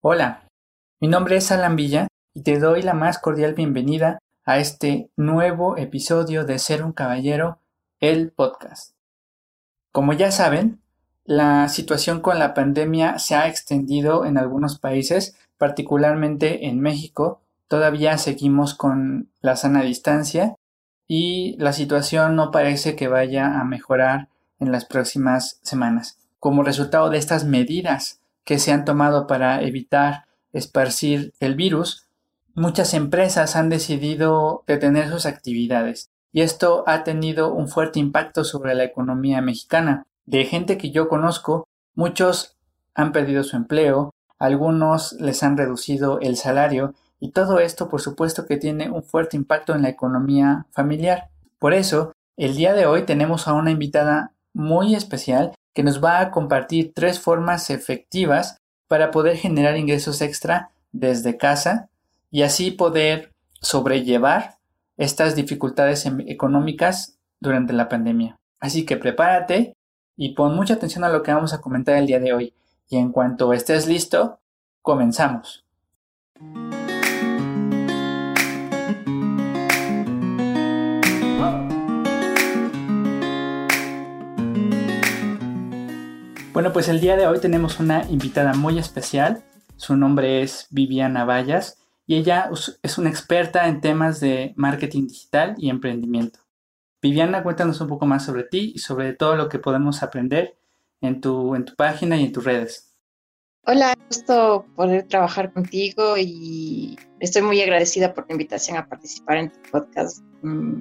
Hola, mi nombre es Alan Villa y te doy la más cordial bienvenida a este nuevo episodio de Ser un Caballero, el podcast. Como ya saben, la situación con la pandemia se ha extendido en algunos países, particularmente en México. Todavía seguimos con la sana distancia y la situación no parece que vaya a mejorar en las próximas semanas. Como resultado de estas medidas que se han tomado para evitar esparcir el virus, muchas empresas han decidido detener sus actividades y esto ha tenido un fuerte impacto sobre la economía mexicana. De gente que yo conozco, muchos han perdido su empleo, algunos les han reducido el salario y todo esto por supuesto que tiene un fuerte impacto en la economía familiar. Por eso, el día de hoy tenemos a una invitada muy especial que nos va a compartir tres formas efectivas para poder generar ingresos extra desde casa y así poder sobrellevar estas dificultades em, económicas durante la pandemia. Así que prepárate y pon mucha atención a lo que vamos a comentar el día de hoy. Y en cuanto estés listo, comenzamos. Bueno, pues el día de hoy tenemos una invitada muy especial. Su nombre es Viviana Vallas y ella es una experta en temas de marketing digital y emprendimiento. Viviana, cuéntanos un poco más sobre ti y sobre todo lo que podemos aprender en tu, en tu página y en tus redes. Hola, gusto poder trabajar contigo y estoy muy agradecida por la invitación a participar en tu podcast. Mm,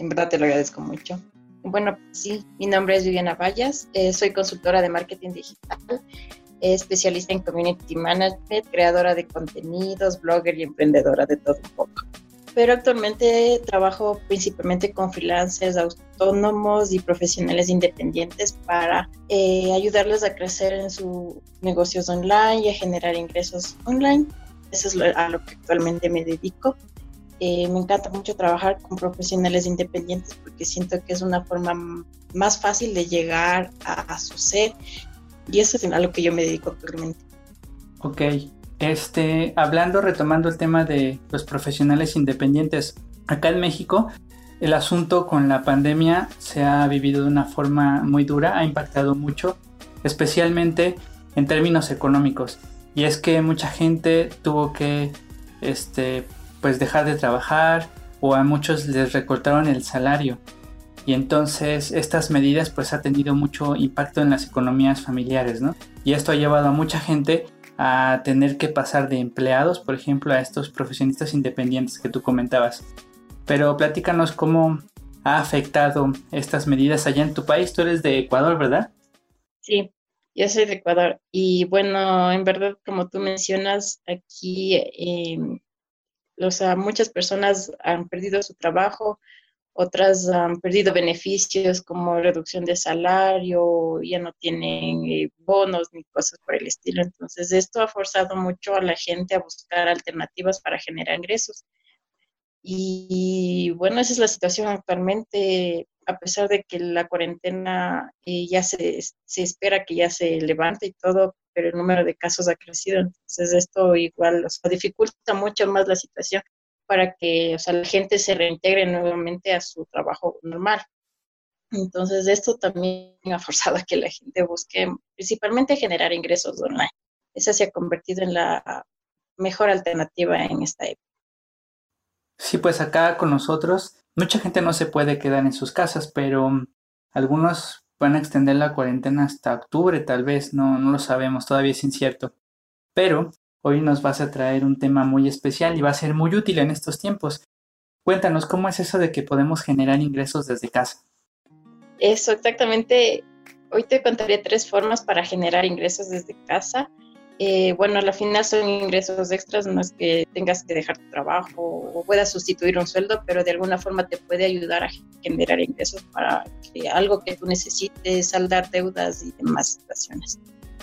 en verdad te lo agradezco mucho. Bueno, sí, mi nombre es Viviana Vallas, eh, soy consultora de marketing digital, especialista en community management, creadora de contenidos, blogger y emprendedora de todo un poco. Pero actualmente trabajo principalmente con freelancers autónomos y profesionales independientes para eh, ayudarles a crecer en sus negocios online y a generar ingresos online. Eso es a lo que actualmente me dedico. Eh, me encanta mucho trabajar con profesionales independientes porque siento que es una forma más fácil de llegar a, su ser y eso es a lo que yo me dedico actualmente. Ok, este, hablando, retomando el tema de los profesionales independientes, acá en México el asunto con la pandemia se ha vivido de una forma muy dura, ha impactado mucho, especialmente en términos económicos. Y es que mucha gente tuvo que este, pues dejar de trabajar o a muchos les recortaron el salario. Y entonces estas medidas pues ha tenido mucho impacto en las economías familiares, ¿no? Y esto ha llevado a mucha gente a tener que pasar de empleados, por ejemplo, a estos profesionistas independientes que tú comentabas. Pero platícanos cómo ha afectado estas medidas allá en tu país. Tú eres de Ecuador, ¿verdad? Sí, yo soy de Ecuador. Y bueno, en verdad, como tú mencionas, aquí eh, o sea, muchas personas han perdido su trabajo, otras han perdido beneficios como reducción de salario, ya no tienen eh, bonos ni cosas por el estilo. Entonces, esto ha forzado mucho a la gente a buscar alternativas para generar ingresos. Y bueno, esa es la situación actualmente, a pesar de que la cuarentena eh, ya se, se espera que ya se levante y todo, pero el número de casos ha crecido, entonces esto igual o dificulta mucho más la situación para que o sea, la gente se reintegre nuevamente a su trabajo normal. Entonces esto también ha forzado a que la gente busque principalmente generar ingresos online. Esa se ha convertido en la mejor alternativa en esta época. Sí, pues acá con nosotros, mucha gente no se puede quedar en sus casas, pero algunos van a extender la cuarentena hasta octubre, tal vez, no, no lo sabemos, todavía es incierto. Pero hoy nos vas a traer un tema muy especial y va a ser muy útil en estos tiempos. Cuéntanos, ¿cómo es eso de que podemos generar ingresos desde casa? Eso, exactamente. Hoy te contaré tres formas para generar ingresos desde casa. Eh, bueno, al final son ingresos extras, no es que tengas que dejar tu trabajo o puedas sustituir un sueldo, pero de alguna forma te puede ayudar a generar ingresos para algo que tú necesites, saldar deudas y demás situaciones.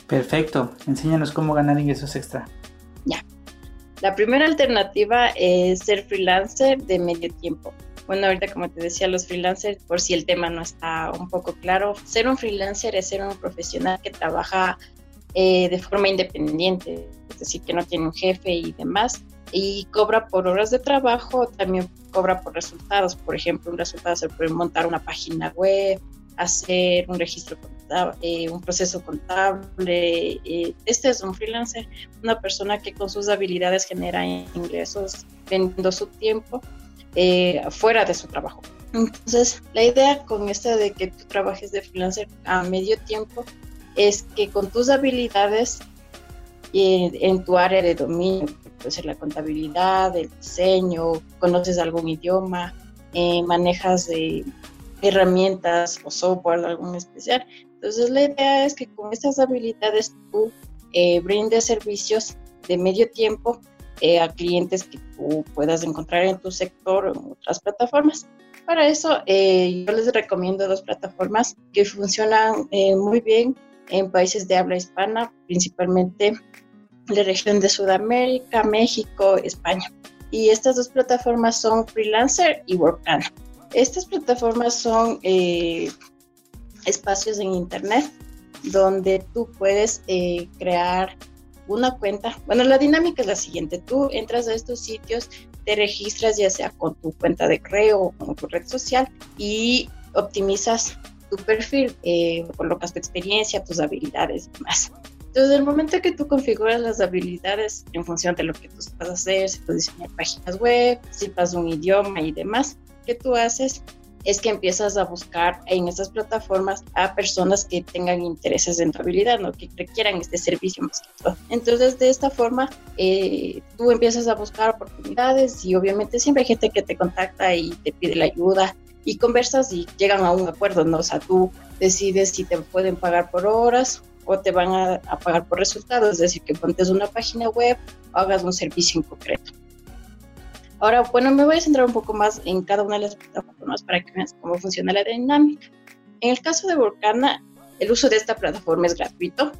Perfecto, enséñanos cómo ganar ingresos extra. Ya. La primera alternativa es ser freelancer de medio tiempo. Bueno, ahorita como te decía, los freelancers, por si el tema no está un poco claro, ser un freelancer es ser un profesional que trabaja eh, de forma independiente, es decir, que no tiene un jefe y demás, y cobra por horas de trabajo, también cobra por resultados, por ejemplo, un resultado se puede montar una página web, hacer un registro contable, eh, un proceso contable. Eh, este es un freelancer, una persona que con sus habilidades genera ingresos vendiendo su tiempo fuera de su trabajo. Entonces, la idea con esta de que tú trabajes de freelancer a medio tiempo es que con tus habilidades en tu área de dominio, puede ser la contabilidad, el diseño, conoces algún idioma, manejas de herramientas o software algún especial. Entonces la idea es que con estas habilidades tú eh, brindes servicios de medio tiempo eh, a clientes que tú puedas encontrar en tu sector o en otras plataformas. Para eso eh, yo les recomiendo dos plataformas que funcionan muy bien en países de habla hispana, principalmente la región de Sudamérica, México, España. Y estas dos plataformas son Freelancer y Workana. Estas plataformas son eh, espacios en Internet donde tú puedes eh, crear una cuenta. Bueno, la dinámica es la siguiente. Tú entras a estos sitios, te registras ya sea con tu cuenta de correo o con tu red social y optimizas tu perfil, eh, colocas tu experiencia, tus habilidades y demás. Entonces, el momento que tú configuras las habilidades en función de lo que tú vas hacer, si puedes diseñar páginas web, si pasas un idioma y demás, que tú haces es que empiezas a buscar en estas plataformas a personas que tengan intereses en tu habilidad, ¿no? que requieran este servicio más que todo. Entonces, de esta forma, eh, tú empiezas a buscar oportunidades y obviamente siempre hay gente que te contacta y te pide la ayuda y conversas y llegan a un acuerdo, ¿no? O sea, tú decides si te pueden pagar por horas o te van a, a pagar por resultados, es decir, que pontes una página web o hagas un servicio en concreto. Ahora, bueno, me voy a centrar un poco más en cada una de las plataformas para que vean cómo funciona la dinámica. En el caso de Volcana, el uso de esta plataforma es gratuito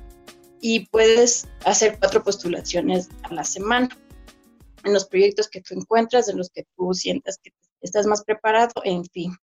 y puedes hacer cuatro postulaciones a la semana en los proyectos que tú encuentras, en los que tú sientas que estás más preparado, en fin.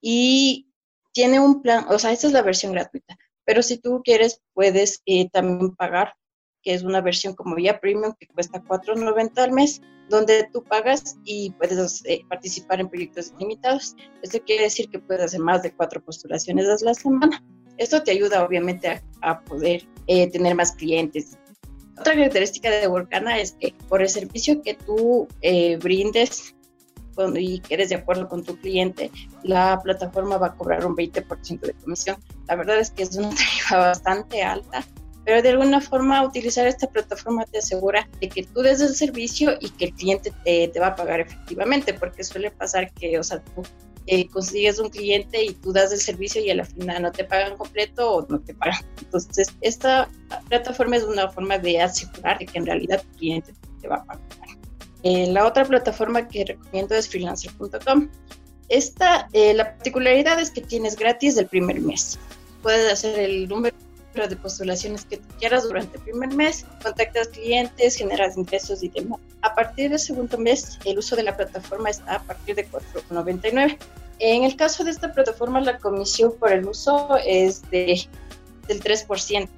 Y tiene un plan, o sea, esta es la versión gratuita, pero si tú quieres, puedes eh, también pagar que es una versión como ya premium que cuesta $4.90 al mes, donde tú pagas y puedes eh, participar en proyectos limitados. Esto quiere decir que puedes hacer más de cuatro postulaciones a la semana. Esto te ayuda obviamente a, poder eh, tener más clientes. Otra característica de Workana es que por el servicio que tú eh, brindes y que eres de acuerdo con tu cliente, la plataforma va a cobrar un 20% de comisión. La verdad es que es una tarifa bastante alta pero de alguna forma utilizar esta plataforma te asegura de que tú des el servicio y que el cliente te, te va a pagar efectivamente, porque suele pasar que, o sea, tú eh, consigues un cliente y tú das el servicio y a la final no te pagan completo o no te pagan. Entonces, esta plataforma es una forma de asegurar de que en realidad el cliente te va a pagar. Eh, la otra plataforma que recomiendo es freelancer.com. Esta, eh, la particularidad es que tienes gratis el primer mes. Puedes hacer el número de postulaciones que quieras durante el primer mes, contactas clientes, generas ingresos y demás. A partir del segundo mes, el uso de la plataforma está a partir de 4,99. En el caso de esta plataforma, la comisión por el uso es de, del 3%,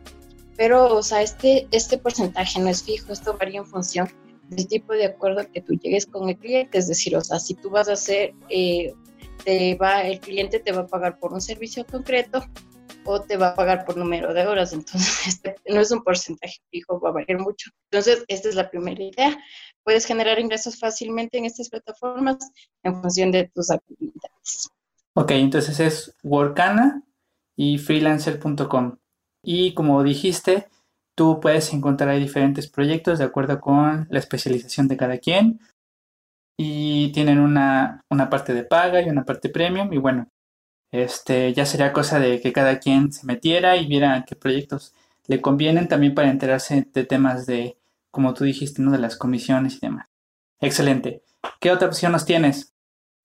pero, o sea, este, este porcentaje no es fijo, esto varía en función del tipo de acuerdo que tú llegues con el cliente, es decir, o sea, si tú vas a hacer, eh, te va, el cliente te va a pagar por un servicio concreto, o te va a pagar por número de horas. Entonces, este no es un porcentaje fijo, va a variar mucho. Entonces, esta es la primera idea. Puedes generar ingresos fácilmente en estas plataformas en función de tus habilidades. Ok, entonces es Workana y freelancer.com. Y como dijiste, tú puedes encontrar diferentes proyectos de acuerdo con la especialización de cada quien. Y tienen una, una parte de paga y una parte premium. Y bueno, este, ya sería cosa de que cada quien se metiera y viera qué proyectos le convienen también para enterarse de temas de, como tú dijiste, ¿no? de las comisiones y demás. Excelente. ¿Qué otra opción nos tienes?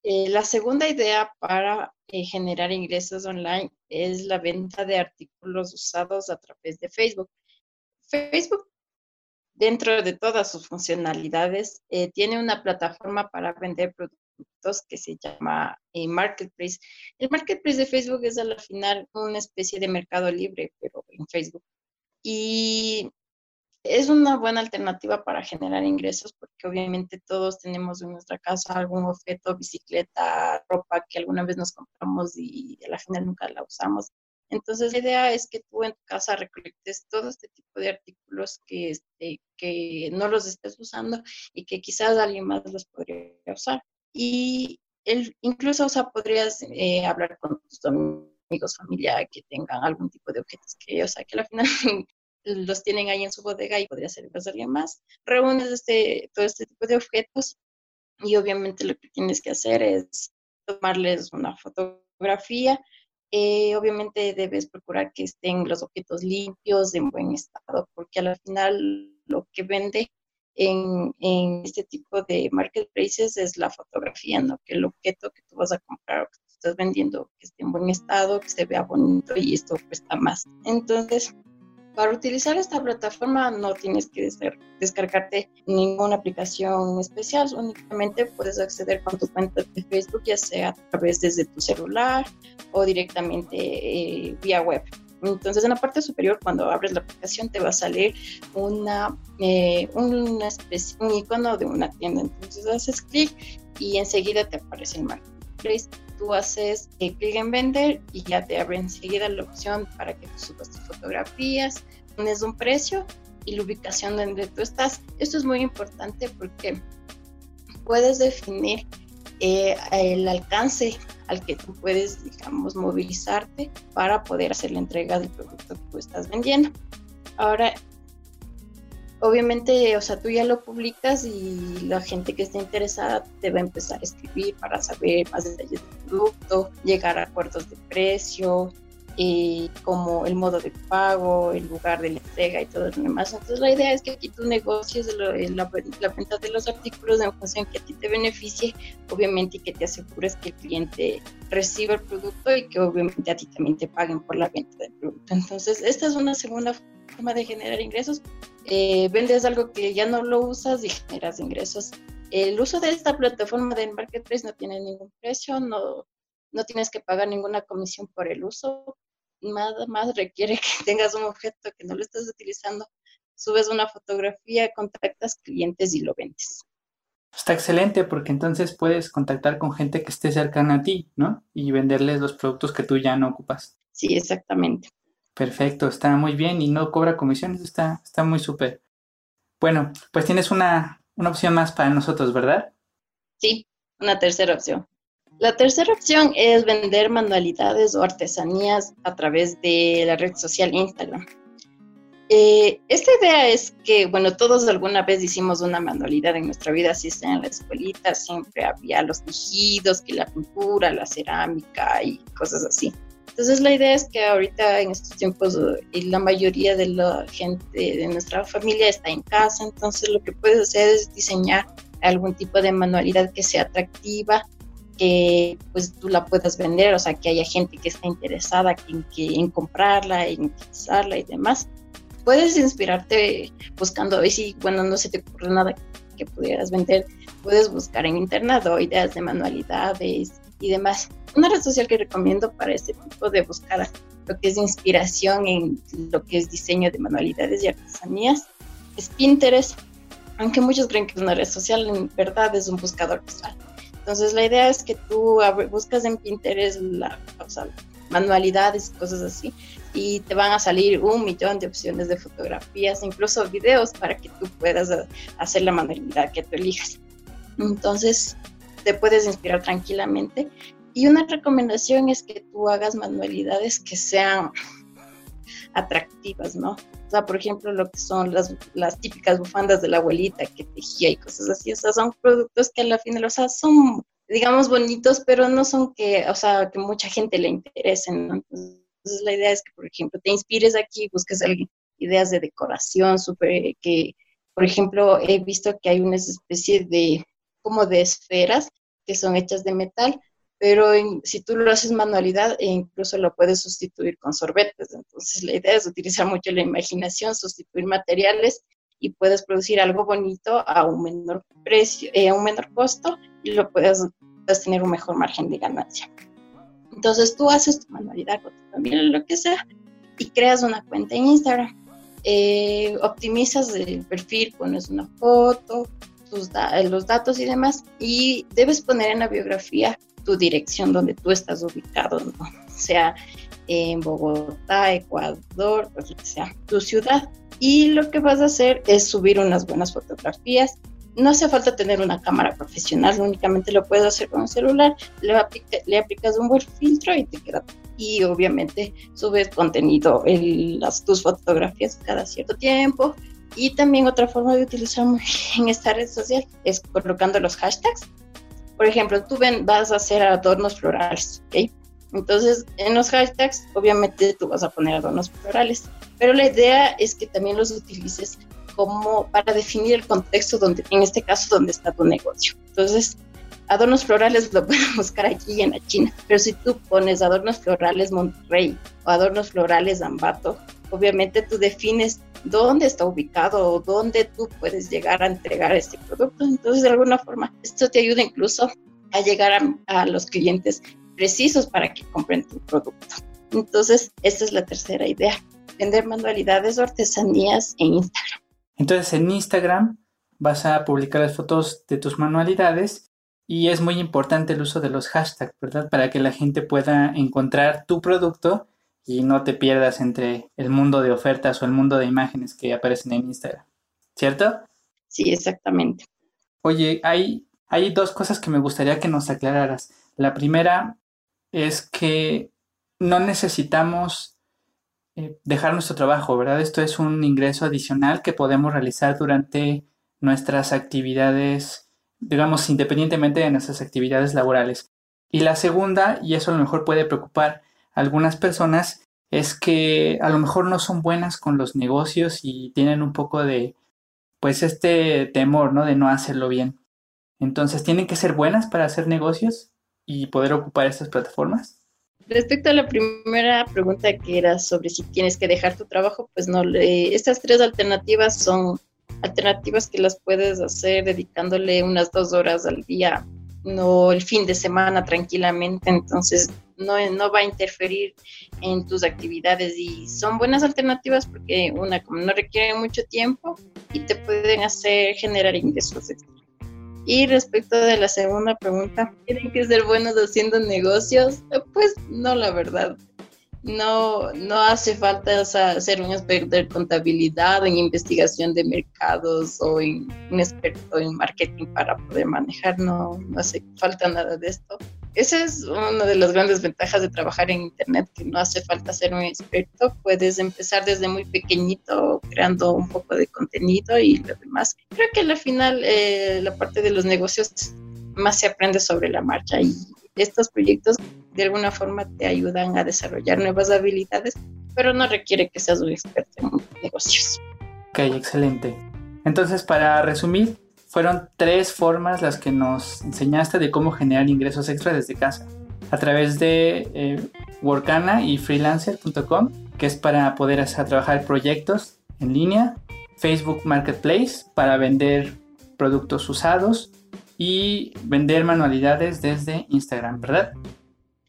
Eh, la segunda idea para eh, generar ingresos online es la venta de artículos usados a través de Facebook. Facebook, dentro de todas sus funcionalidades, eh, tiene una plataforma para vender productos que se llama eh, Marketplace. El Marketplace de Facebook es al final una especie de mercado libre, pero en Facebook. Y es una buena alternativa para generar ingresos porque obviamente todos tenemos en nuestra casa algún objeto, bicicleta, ropa que alguna vez nos compramos y a la final nunca la usamos. Entonces la idea es que tú en tu casa recolectes todo este tipo de artículos que, este, que no los estés usando y que quizás alguien más los podría usar. Y el, incluso, o sea, podrías eh, hablar con tus amigos, familia que tengan algún tipo de objetos que, o sea, que al final los tienen ahí en su bodega y podría ser de alguien más. Reúnes este, todo este tipo de objetos y obviamente lo que tienes que hacer es tomarles una fotografía. Eh, obviamente debes procurar que estén los objetos limpios, en buen estado, porque al final lo que vende en, este tipo de marketplaces es la fotografía, ¿no? Que el objeto que tú vas a comprar o que tú estás vendiendo que esté en buen estado, que se vea bonito y esto cuesta más. Entonces, para utilizar esta plataforma no tienes que descargarte ninguna aplicación especial, únicamente puedes acceder con tu cuenta de Facebook, ya sea a través desde tu celular o directamente eh, vía web. Entonces, en la parte superior, cuando abres la aplicación, te va a salir una, eh, un icono de una tienda. Entonces, haces clic y enseguida te aparece el marketplace tú haces eh, clic en vender y ya te abre enseguida la opción para que tú subas tus fotografías, pones un precio y la ubicación donde tú estás. Esto es muy importante porque puedes definir eh, el alcance al que tú puedes, digamos, movilizarte para poder hacer la entrega del producto que tú estás vendiendo. Ahora, obviamente, o sea, tú ya lo publicas y la gente que esté interesada te va a empezar a escribir para saber más detalles del producto, llegar a acuerdos de precio, eh, como el modo de pago, el lugar de la entrega y todo lo demás. Entonces la idea es que aquí tú negocies la, venta de los artículos en función que a ti te beneficie, obviamente, y que te asegures que el cliente reciba el producto y que obviamente a ti también te paguen por la venta del producto. Entonces esta es una segunda forma de generar ingresos. Eh, vendes algo que ya no lo usas y generas ingresos. El uso de esta plataforma de Marketplace no tiene ningún precio, no, no tienes que pagar ninguna comisión por el uso, nada más requiere que tengas un objeto que no lo estás utilizando, subes una fotografía, contactas clientes y lo vendes. Está excelente porque entonces puedes contactar con gente que esté cercana a ti, ¿no? Y venderles los productos que tú ya no ocupas. Sí, exactamente. Perfecto, está muy bien y no cobra comisiones, está, está muy súper. Bueno, pues tienes una, una opción más para nosotros, ¿verdad? Sí, una tercera opción. La tercera opción es vender manualidades o artesanías a través de la red social Instagram. Eh, esta idea es que, bueno, todos alguna vez hicimos una manualidad en nuestra vida, así sea en la escuelita, siempre había los tejidos, que la pintura, la cerámica y cosas así. Entonces la idea es que ahorita en estos tiempos eh, la mayoría de la gente de nuestra familia está en casa, entonces lo que puedes hacer es diseñar algún tipo de manualidad que sea atractiva, que pues tú la puedas vender, o sea, que haya gente que esté interesada en, que, en comprarla, en utilizarla y demás. Puedes inspirarte buscando, y si, bueno, no se te ocurre nada que pudieras vender, puedes buscar en internet o ideas de manualidades y demás. Una red social que recomiendo para este tipo de buscar lo que es inspiración en lo que es diseño de manualidades y artesanías es Pinterest, aunque muchos creen que es una red social, en verdad es un buscador visual. Entonces la idea es que tú buscas en Pinterest la, manualidades y cosas así y te van a salir un millón de opciones de fotografías, incluso videos para que tú puedas eh, hacer la manualidad que tú elijas. Entonces te puedes inspirar tranquilamente y una recomendación es que tú hagas manualidades que sean atractivas, ¿no? O sea, por ejemplo, lo que son las, las típicas bufandas de la abuelita que tejía y cosas así, o sea, son productos que a la final, o sea, son, digamos, bonitos, pero no son que, o sea, que mucha gente le interesen, ¿no? Entonces, la idea es que, por ejemplo, te inspires aquí, busques ideas de decoración, súper, que, por ejemplo, he visto que hay una especie de, como de esferas que son hechas de metal, pero si tú lo haces manualidad, e incluso lo puedes sustituir con sorbetes. Entonces, la idea es utilizar mucho la imaginación, sustituir materiales y puedes producir algo bonito a un menor precio, eh, a un menor costo y lo puedes, tener un mejor margen de ganancia. Entonces, tú haces tu manualidad con tu familia, lo que sea, y creas una cuenta en Instagram. eh, optimizas el perfil, pones una foto, tus los datos y demás, y debes poner en la biografía tu dirección donde tú estás ubicado, ¿no? sea, en Bogotá, Ecuador, pues sea, tu ciudad. Y lo que vas a hacer es subir unas buenas fotografías. No hace falta tener una cámara profesional, únicamente lo puedes hacer con un celular, le, aplicas un buen filtro y te queda. Y obviamente subes contenido, en las, tus fotografías cada cierto tiempo. Y también otra forma de utilizar en esta red social es colocando los hashtags. Por ejemplo, tú ven, vas a hacer adornos florales, ¿ok? Entonces, en los hashtags, obviamente tú vas a poner adornos florales, pero la idea es que también los utilices como para definir el contexto donde, en este caso, donde está tu negocio. Entonces, adornos florales lo pueden buscar aquí en la China, pero si tú pones adornos florales Monterrey o adornos florales Ambato, obviamente tú defines dónde está ubicado o dónde tú puedes llegar a entregar este producto. Entonces, de alguna forma, esto te ayuda incluso a llegar a, los clientes precisos para que compren tu producto. Entonces, esta es la tercera idea, vender manualidades o artesanías en Instagram. Entonces, en Instagram vas a publicar las fotos de tus manualidades y es muy importante el uso de los hashtags, ¿verdad? Para que la gente pueda encontrar tu producto y no te pierdas entre el mundo de ofertas o el mundo de imágenes que aparecen en Instagram, ¿cierto? Sí, exactamente. Oye, hay, hay dos cosas que me gustaría que nos aclararas. La primera es que no necesitamos eh, dejar nuestro trabajo, ¿verdad? Esto es un ingreso adicional que podemos realizar durante nuestras actividades, digamos, independientemente de nuestras actividades laborales. Y la segunda, y eso a lo mejor puede preocupar algunas personas, es que a lo mejor no son buenas con los negocios y tienen un poco de, pues, este temor, ¿no? De no hacerlo bien. Entonces, ¿tienen que ser buenas para hacer negocios? y poder ocupar estas plataformas? Respecto a la primera pregunta que era sobre si tienes que dejar tu trabajo, pues no, estas tres alternativas son alternativas que las puedes hacer dedicándole unas dos horas al día, no el fin de semana tranquilamente, entonces no, no va a interferir en tus actividades y son buenas alternativas porque una como no requiere mucho tiempo y te pueden hacer generar ingresos extra. Y respecto de la segunda pregunta, ¿tienen que ser buenos haciendo negocios? Eh, pues no, la verdad. No, no hace falta ser un experto en contabilidad, en investigación de mercados o un experto en marketing para poder manejar. No, no hace falta nada de esto. Esa es una de las grandes ventajas de trabajar en Internet, que no hace falta ser un experto, puedes empezar desde muy pequeñito creando un poco de contenido y lo demás. Creo que al final eh, la parte de los negocios más se aprende sobre la marcha estos proyectos de alguna forma te ayudan a desarrollar nuevas habilidades, pero no requiere que seas un experto en negocios. Ok, excelente. Entonces, para resumir, fueron tres formas las que nos enseñaste de cómo generar ingresos extra desde casa. A través de eh, Workana y freelancer.com, que es para poder hacer, trabajar proyectos en línea. Facebook Marketplace para vender productos usados y vender manualidades desde Instagram, ¿verdad?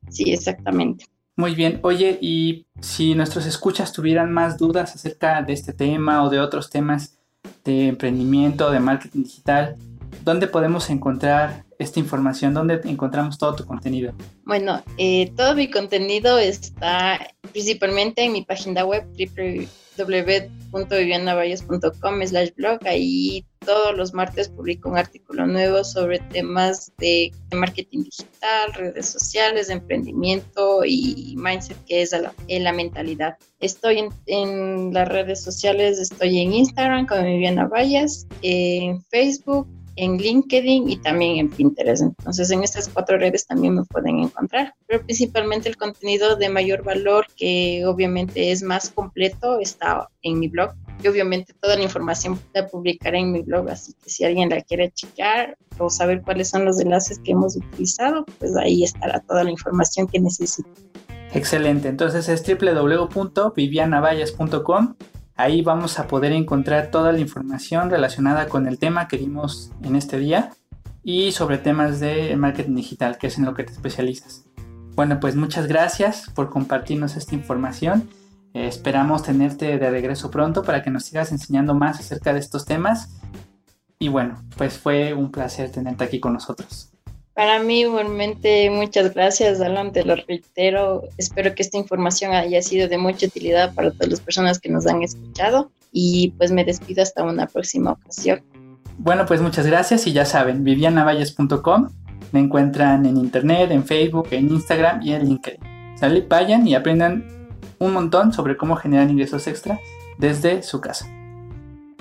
Sí, exactamente. Muy bien, oye, y si nuestros escuchas tuvieran más dudas acerca de este tema o de otros temas, de emprendimiento, de marketing digital, ¿dónde podemos encontrar esta información? ¿Dónde encontramos todo tu contenido? Bueno, eh, todo mi contenido está principalmente en mi página web www.vivianavalles.com slash blog. Ahí todos los martes publico un artículo nuevo sobre temas de, marketing digital, redes sociales, emprendimiento y mindset, que es la, la mentalidad. Estoy en, en, las redes sociales, estoy en Instagram con Viviana Valles, en Facebook, en LinkedIn y también en Pinterest. Entonces, en estas cuatro redes también me pueden encontrar. Pero principalmente el contenido de mayor valor, que obviamente es más completo, está en mi blog. Y obviamente toda la información la publicaré en mi blog, así que si alguien la quiere checar o saber cuáles son los enlaces que hemos utilizado, pues ahí estará toda la información que necesite. Excelente, entonces es www.vivianavalles.com Ahí vamos a poder encontrar toda la información relacionada con el tema que vimos en este día y sobre temas de marketing digital, que es en lo que te especializas. Bueno, pues muchas gracias por compartirnos esta información. Eh, esperamos tenerte de regreso pronto para que nos sigas enseñando más acerca de estos temas. Y bueno, pues fue un placer tenerte aquí con nosotros. Para mí igualmente muchas gracias, Alan, te lo reitero. Espero que esta información haya sido de mucha utilidad para todas las personas que nos han escuchado y pues me despido hasta una próxima ocasión. Bueno, pues muchas gracias y ya saben, vivianavalles.com me encuentran en internet, en Facebook, en Instagram y en LinkedIn. Sale, vayan y aprendan un montón sobre cómo generar ingresos extra desde su casa.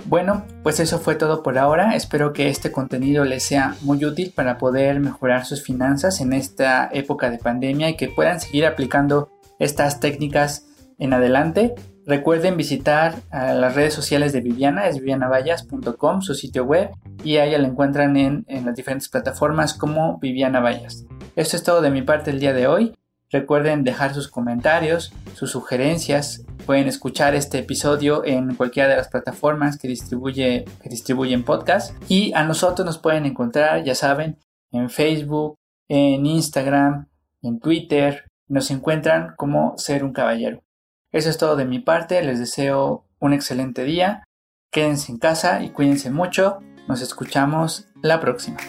Bueno, pues eso fue todo por ahora. Espero que este contenido les sea muy útil para poder mejorar sus finanzas en esta época de pandemia y que puedan seguir aplicando estas técnicas en adelante. Recuerden visitar las redes sociales de Viviana, es vivianavallas.com, su sitio web, y ahí la encuentran en, en las diferentes plataformas como Viviana Vallas. Esto es todo de mi parte el día de hoy. Recuerden dejar sus comentarios, sus sugerencias. Pueden escuchar este episodio en cualquiera de las plataformas que, distribuye, distribuyen podcast. Y a nosotros nos pueden encontrar, ya saben, en Facebook, en Instagram, en Twitter. Nos encuentran como ser un caballero. Eso es todo de mi parte. Les deseo un excelente día. Quédense en casa y cuídense mucho. Nos escuchamos la próxima.